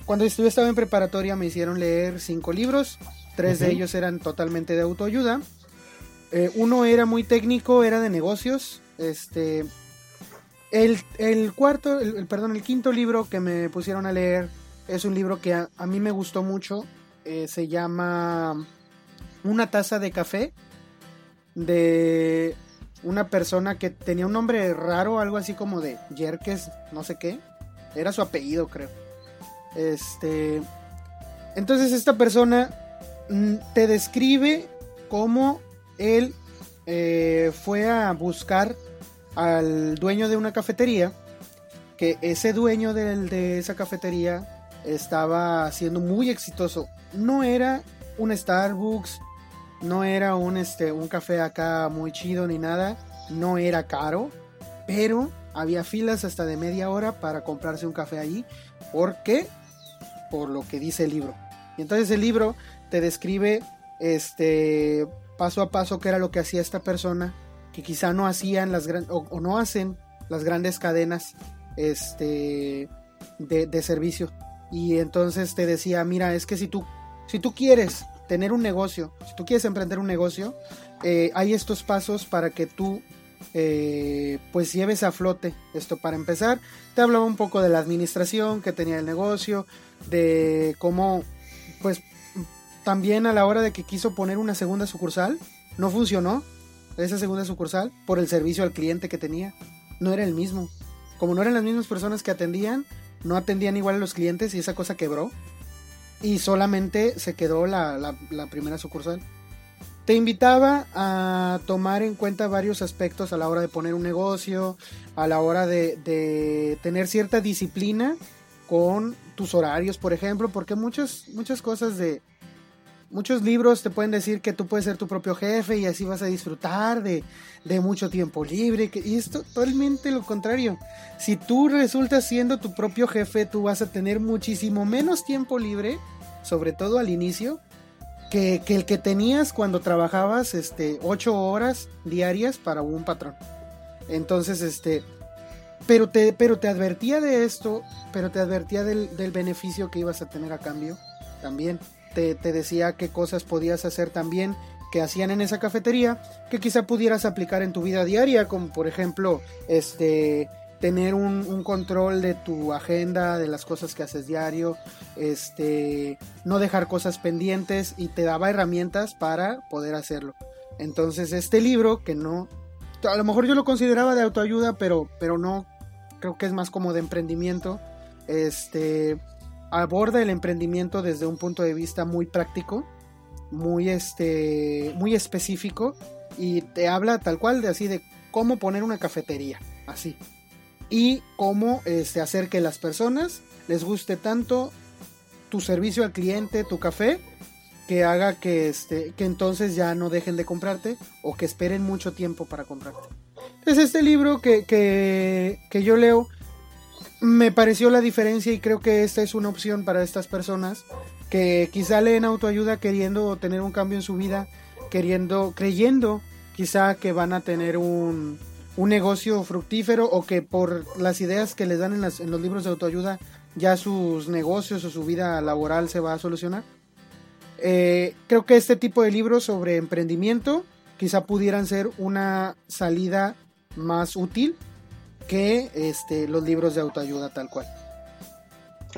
cuando estuve estaba en preparatoria me hicieron leer cinco libros, tres de ellos eran totalmente de autoayuda. Eh, uno era muy técnico, era de negocios. Este, el, cuarto, el, perdón, el quinto libro que me pusieron a leer es un libro que a, mí me gustó mucho. Eh, se llama Una taza de café de una persona que tenía un nombre raro, algo así como de Yerkes, no sé qué. Era su apellido, creo. Este. Entonces, esta persona mm, te describe cómo él eh, fue a buscar al dueño de una cafetería. Que ese dueño de esa cafetería estaba siendo muy exitoso. No era un Starbucks, no era un, este, un café acá muy chido ni nada. No era caro. Pero había filas hasta de media hora para comprarse un café allí. ¿Por qué? Por lo que dice el libro. Y entonces el libro te describe este paso a paso qué era lo que hacía esta persona que quizá no hacían las o, no hacen las grandes cadenas este de, de, servicio y entonces te decía mira es que si tú si tú quieres tener un negocio si tú quieres emprender un negocio eh, hay estos pasos para que tú eh, pues lleves a flote esto. Para empezar te hablaba un poco de la administración que tenía el negocio de cómo pues también a la hora de que quiso poner una segunda sucursal no funcionó esa segunda sucursal por el servicio al cliente que tenía. No era el mismo. Como no eran las mismas personas que atendían no atendían igual a los clientes y esa cosa quebró y solamente se quedó la primera sucursal. Te invitaba a tomar en cuenta varios aspectos a la hora de poner un negocio, a la hora de, tener cierta disciplina con tus horarios, por ejemplo, porque muchas, muchas cosas de... Muchos libros te pueden decir que tú puedes ser tu propio jefe y así vas a disfrutar de, mucho tiempo libre. y es totalmente lo contrario. Si tú resultas siendo tu propio jefe, tú vas a tener muchísimo menos tiempo libre, sobre todo al inicio, que, el que tenías cuando trabajabas este, ocho horas diarias para un patrón. Entonces, este, pero te, pero te advertía de esto, pero te advertía del, beneficio que ibas a tener a cambio también. Te, decía qué cosas podías hacer también que hacían en esa cafetería que quizá pudieras aplicar en tu vida diaria, como por ejemplo, este, tener un, control de tu agenda, de las cosas que haces diario, este, no dejar cosas pendientes y te daba herramientas para poder hacerlo. Entonces este libro, que no, a lo mejor yo lo consideraba de autoayuda, pero, pero no, creo que es más como de emprendimiento, este, aborda el emprendimiento desde un punto de vista muy práctico, muy, este, muy específico y te habla tal cual de así de cómo poner una cafetería, así y cómo este, hacer que las personas les guste tanto tu servicio al cliente, tu café, que haga que, este, que entonces ya no dejen de comprarte o que esperen mucho tiempo para comprarte. Entonces este libro que, que, que yo leo me pareció la diferencia y creo que esta es una opción para estas personas que quizá leen autoayuda queriendo tener un cambio en su vida, queriendo, creyendo quizá que van a tener un, un negocio fructífero o que por las ideas que les dan en, en, los libros de autoayuda ya sus negocios o su vida laboral se va a solucionar. Eh, creo que este tipo de libros sobre emprendimiento quizá pudieran ser una salida más útil que este, los libros de autoayuda tal cual.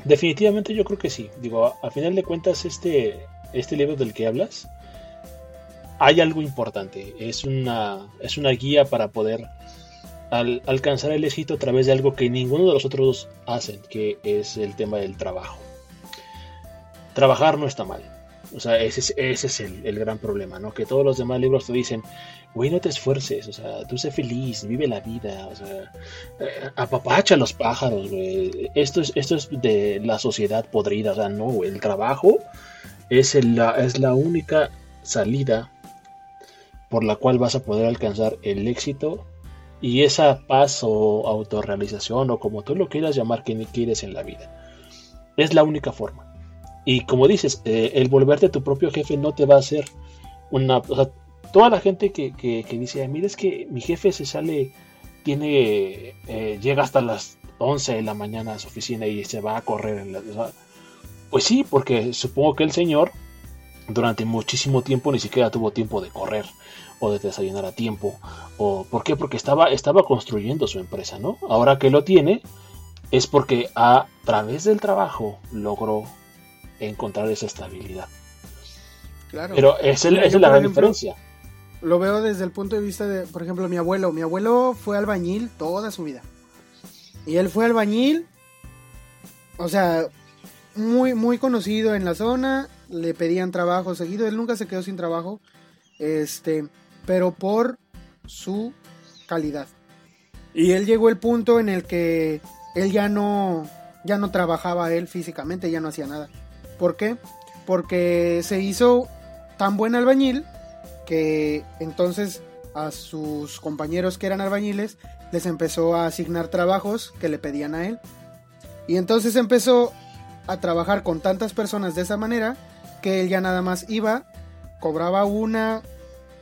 Definitivamente yo creo que sí. Digo, a, final de cuentas este, este libro del que hablas hay algo importante. Es una, es una guía para poder alcanzar el éxito a través de algo que ninguno de los otros hacen, que es el tema del trabajo. Trabajar no está mal. O sea, ese es, el, gran problema, ¿no? Que todos los demás libros te dicen, güey, no te esfuerces, o sea, tú sé feliz, vive la vida, o sea, eh, apapacha a los pájaros, güey. Esto es, esto es de la sociedad podrida, o sea, no, el trabajo es, la, es la única salida por la cual vas a poder alcanzar el éxito y esa paz o autorrealización o como tú lo quieras llamar que ni quieres en la vida. Es la única forma. Y como dices, eh, el volverte tu propio jefe no te va a hacer una... toda la gente que, que, dice, mira, es que mi jefe se sale, tiene, eh, llega hasta las 11 de la mañana a su oficina y se va a correr. En la, pues sí, porque supongo que el señor durante muchísimo tiempo ni siquiera tuvo tiempo de correr o de desayunar a tiempo. O, ¿Por qué? Porque estaba, estaba construyendo su empresa, ¿no? Ahora que lo tiene, es porque a través del trabajo logró encontrar esa estabilidad. Claro. Pero esa es la gran diferencia. Lo veo desde el punto de vista de, por ejemplo, mi abuelo. Mi abuelo fue albañil toda su vida. Y él fue albañil, o sea, muy, muy conocido en la zona. Le pedían trabajo seguido. Él nunca se quedó sin trabajo. Este, pero por su calidad. Y él llegó el punto en el que él ya no, ya no trabajaba él físicamente, ya no hacía nada. ¿Por qué? Porque se hizo tan buen albañil que entonces a sus compañeros que eran albañiles, les empezó a asignar trabajos que le pedían a él. Y entonces empezó a trabajar con tantas personas de esa manera que él ya nada más iba, cobraba una,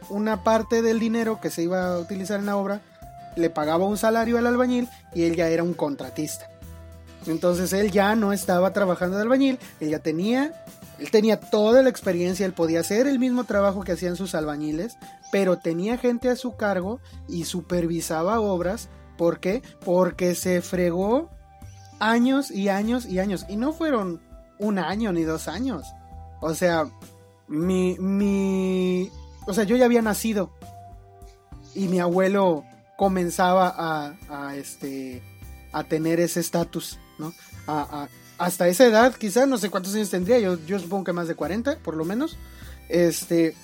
una parte del dinero que se iba a utilizar en la obra, le pagaba un salario al albañil y él ya era un contratista. Entonces él ya no estaba trabajando de albañil, él ya tenía, él tenía toda la experiencia, él podía hacer el mismo trabajo que hacían sus albañiles, pero tenía gente a su cargo y supervisaba obras. ¿Por qué? Porque se fregó años y años y años. Y no fueron un año ni dos años. O sea, mi, mi, o sea, yo ya había nacido y mi abuelo comenzaba a, a este, a tener ese estatus, ¿no? A, hasta esa edad, quizás, no sé cuántos años tendría, yo, yo supongo que más de 40, por lo menos. Este,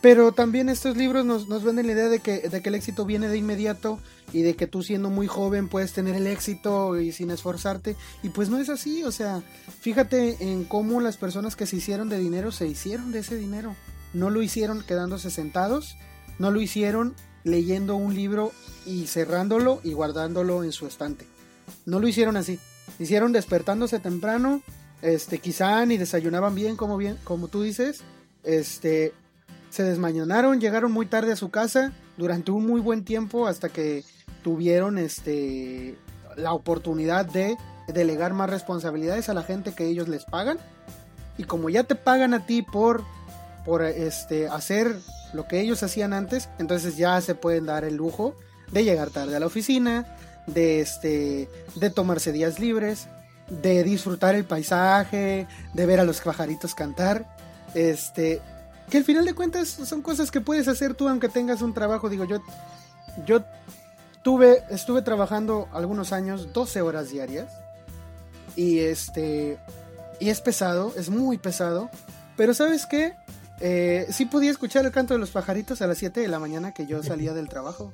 pero también estos libros nos, nos venden la idea de que, de que el éxito viene de inmediato y de que tú siendo muy joven puedes tener el éxito y sin esforzarte. Y pues no es así, o sea, fíjate en cómo las personas que se hicieron de dinero se hicieron de ese dinero. No lo hicieron quedándose sentados, no lo hicieron leyendo un libro y cerrándolo y guardándolo en su estante. No lo hicieron así. Hicieron despertándose temprano, este, quizá ni desayunaban bien como bien, como tú dices, este, se desmañonaron, llegaron muy tarde a su casa durante un muy buen tiempo hasta que tuvieron este la oportunidad de delegar más responsabilidades a la gente que ellos les pagan. Y como ya te pagan a ti por por este hacer lo que ellos hacían antes, entonces ya se pueden dar el lujo de llegar tarde a la oficina, de este de tomarse días libres, de disfrutar el paisaje, de ver a los pajaritos cantar, este que al final de cuentas son cosas que puedes hacer tú aunque tengas un trabajo. Digo, yo, yo tuve, estuve trabajando algunos años 12 horas diarias y este, y es pesado, es muy pesado, pero ¿sabes qué? Eh, sí podía escuchar el canto de los pajaritos a las 7 de la mañana que yo salía del trabajo.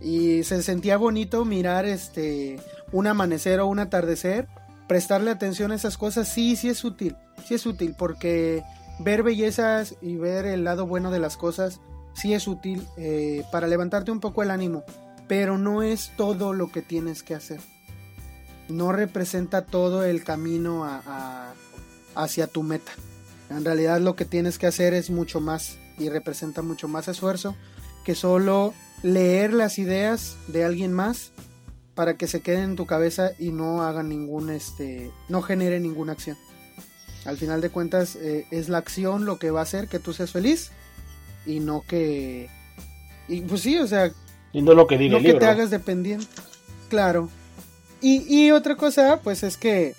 Y se sentía bonito mirar este un amanecer o un atardecer, prestarle atención a esas cosas, sí, sí es útil, sí es útil porque ver bellezas y ver el lado bueno de las cosas sí es útil eh, para levantarte un poco el ánimo, pero no es todo lo que tienes que hacer. No representa todo el camino hacia tu meta. En realidad lo que tienes que hacer es mucho más y representa mucho más esfuerzo que solo leer las ideas de alguien más para que se queden en tu cabeza y no hagan ningún este no genere ninguna acción. Al final de cuentas eh, es la acción lo que va a hacer que tú seas feliz y no que... Y pues sí, o sea... Y no lo que diga No que te hagas dependiente. Claro. Y, y otra cosa, pues es que...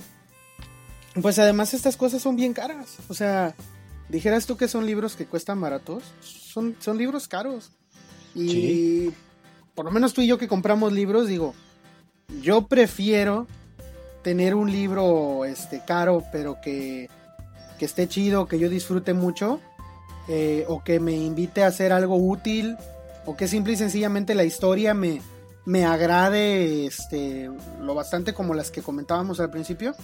Pues además estas cosas son bien caras. O sea, dijeras tú que son libros que cuestan baratos. Son, son libros caros. Y por lo menos tú y yo que compramos libros, digo, yo prefiero tener un libro este caro, pero que, que esté chido, que yo disfrute mucho, eh, o que me invite a hacer algo útil, o que simple y sencillamente la historia me, me agrade este, lo bastante como las que comentábamos al principio,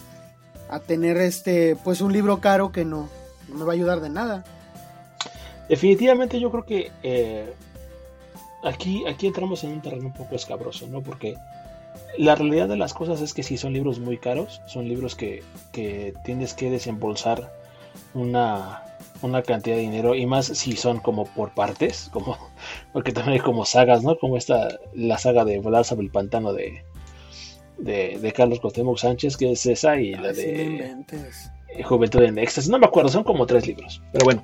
a tener este, pues un libro caro que no, me va a ayudar de nada. Definitivamente yo creo que eh, aquí, aquí entramos en un terreno un poco escabroso, ¿no? Porque la realidad de las cosas es que si son libros muy caros, son libros que, tienes que desembolsar una, cantidad de dinero y más si son como por partes, como porque también hay como sagas, ¿no? Como esta, la saga de Volar sobre el pantano de, de, Carlos Cuauhtémoc Sánchez, que es esa, y la de Juventud en Éxtasis, no me acuerdo, son como tres libros, pero bueno,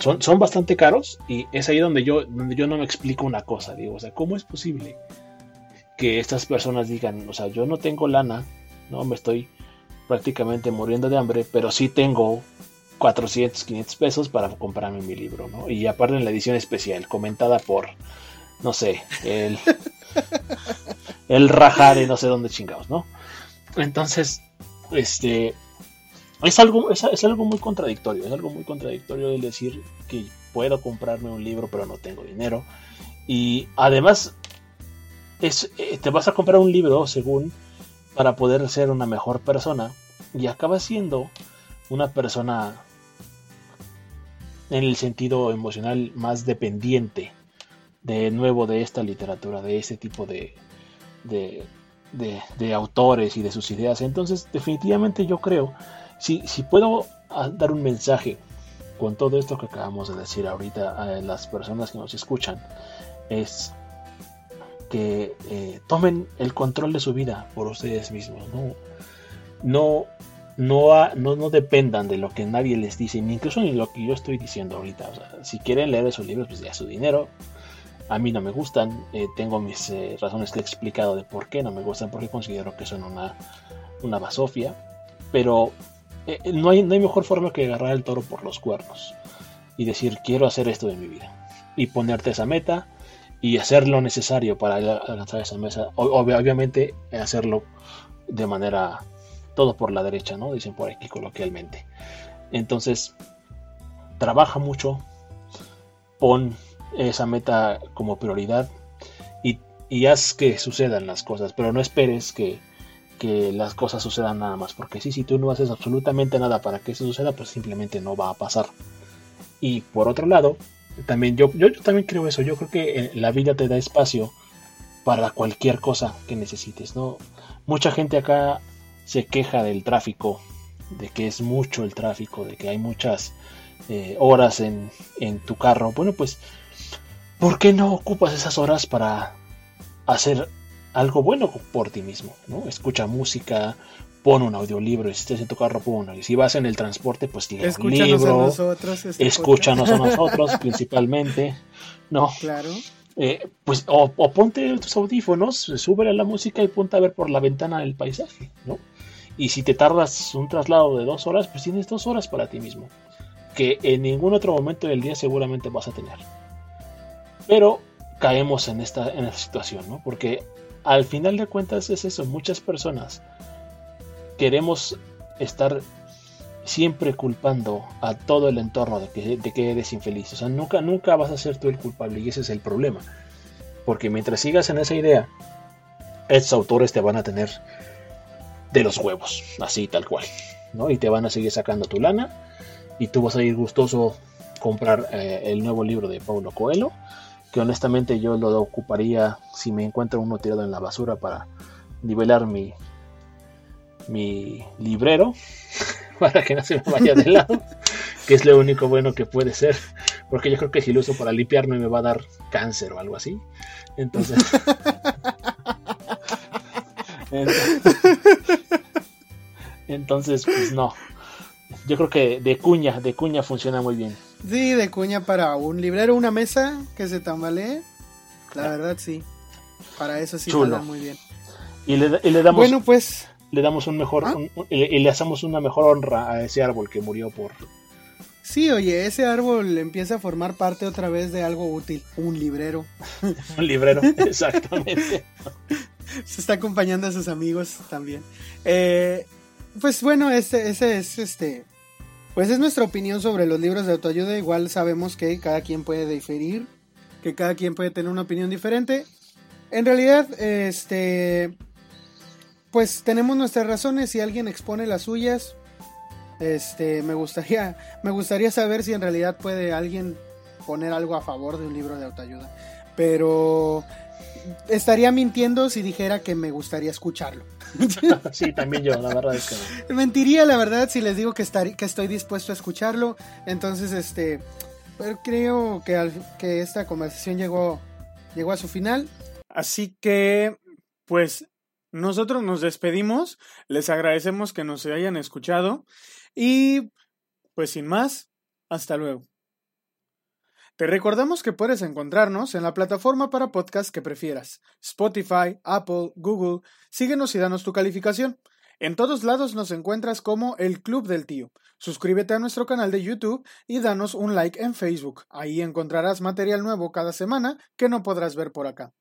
son, son bastante caros y es ahí donde yo, donde yo no me explico una cosa, digo, o sea, ¿cómo es posible? que estas personas digan, o sea, yo no tengo lana, no me estoy prácticamente muriendo de hambre, pero sí tengo 400, 500 pesos para comprarme mi libro, ¿no? Y aparte en la edición especial, comentada por, no sé, el, el rajar de no sé dónde chingados, ¿no? Entonces, este, es algo, es, es, algo muy contradictorio, es algo muy contradictorio el decir que puedo comprarme un libro pero no tengo dinero. Y además es, eh, te vas a comprar un libro, según, para poder ser una mejor persona, y acabas siendo una persona en el sentido emocional más dependiente de nuevo de esta literatura, de ese tipo de, de, de, autores y de sus ideas. Entonces, definitivamente yo creo, si, si puedo ah, dar un mensaje con todo esto que acabamos de decir ahorita a las personas que nos escuchan, es que eh, tomen el control de su vida por ustedes mismos. No, no, no, no, dependan de lo que nadie les dice, ni incluso ni lo que yo estoy diciendo ahorita. si quieren leer esos libros, pues ya su dinero. A mí no me gustan, eh, tengo mis eh, razones que he explicado de por qué no me gustan, porque considero que son una, una basofia. Pero no, hay, no hay mejor forma que agarrar el toro por los cuernos y decir quiero hacer esto de mi vida. Y ponerte esa meta y hacer lo necesario para alcanzar esa mesa. obviamente hacerlo de manera todo por la derecha, ¿no? Dicen por aquí coloquialmente. Entonces, trabaja mucho, pon esa meta como prioridad y, y haz que sucedan las cosas, pero no esperes que, que, las cosas sucedan nada más, porque si, si tú no haces absolutamente nada para que eso suceda, pues simplemente no va a pasar. Y por otro lado, también yo, yo, también creo eso. Yo creo que eh, la vida te da espacio para cualquier cosa que necesites, ¿no? Mucha gente acá se queja del tráfico, de que es mucho el tráfico, de que hay muchas eh, horas en, en tu carro. Bueno, pues, ¿por qué no ocupas esas horas para hacer algo bueno por ti mismo? ¿no? Escucha música, pon un audiolibro. Y si estás en tu carro. Y si vas en el transporte, pues lee un libro. A nosotros, este escúchanos a nosotros principalmente. No. Claro. Eh, pues, o, ponte tus audífonos, súbele la música y ponte a ver por la ventana el paisaje, ¿no? Y si te tardas un traslado de dos horas, pues tienes dos horas para ti mismo. Que en ningún otro momento del día seguramente vas a tener. Pero caemos en esta, en esta situación, ¿no? Porque al final de cuentas es eso. Muchas personas queremos estar siempre culpando a todo el entorno de que, eres infeliz. O sea, nunca, nunca vas a ser tú el culpable y ese es el problema. Porque mientras sigas en esa idea, estos autores te van a tener de los huevos, así tal cual. ¿no? Y te van a seguir sacando tu lana y tú vas a ir gustoso comprar eh, el nuevo libro de Paulo Coelho, que honestamente yo lo ocuparía si me encuentro uno tirado en la basura para nivelar mi, mi librero para que no se me vaya de lado, que es lo único bueno que puede ser, porque yo creo que si lo uso para limpiarme me va a dar cáncer o algo así. Entonces, entonces, pues no. Yo creo que de cuña, de cuña funciona muy bien. Sí, de cuña para un librero, una mesa que se tambalee. La verdad sí. Para eso sí Chulo. muy bien. Y le, y le damos Bueno, pues le damos un mejor ¿Ah? y le hacemos una mejor honra a ese árbol que murió por Sí, oye, ese árbol empieza a formar parte otra vez de algo útil, un librero. un librero, exactamente. Se está acompañando a sus amigos también. Eh, pues bueno, ese, ese es este. Pues es nuestra opinión sobre los libros de autoayuda. Igual sabemos que cada quien puede diferir, que cada quien puede tener una opinión diferente. En realidad, este pues tenemos nuestras razones. Si alguien expone las suyas, este, me gustaría, me gustaría saber si en realidad puede alguien poner algo a favor de un libro de autoayuda. Pero estaría mintiendo si dijera que me gustaría escucharlo. sí, también yo, la verdad es que Mentiría, la verdad, si les digo que, que estoy dispuesto a escucharlo. Entonces, este, pero creo que, que esta conversación llegó, llegó a su final. Así que, pues nosotros nos despedimos, les agradecemos que nos hayan escuchado y pues sin más, hasta luego. Te recordamos que puedes encontrarnos en la plataforma para podcast que prefieras, Spotify, Apple, Google, síguenos y danos tu calificación. En todos lados nos encuentras como el Club del Tío. Suscríbete a nuestro canal de YouTube y danos un like en Facebook. Ahí encontrarás material nuevo cada semana que no podrás ver por acá.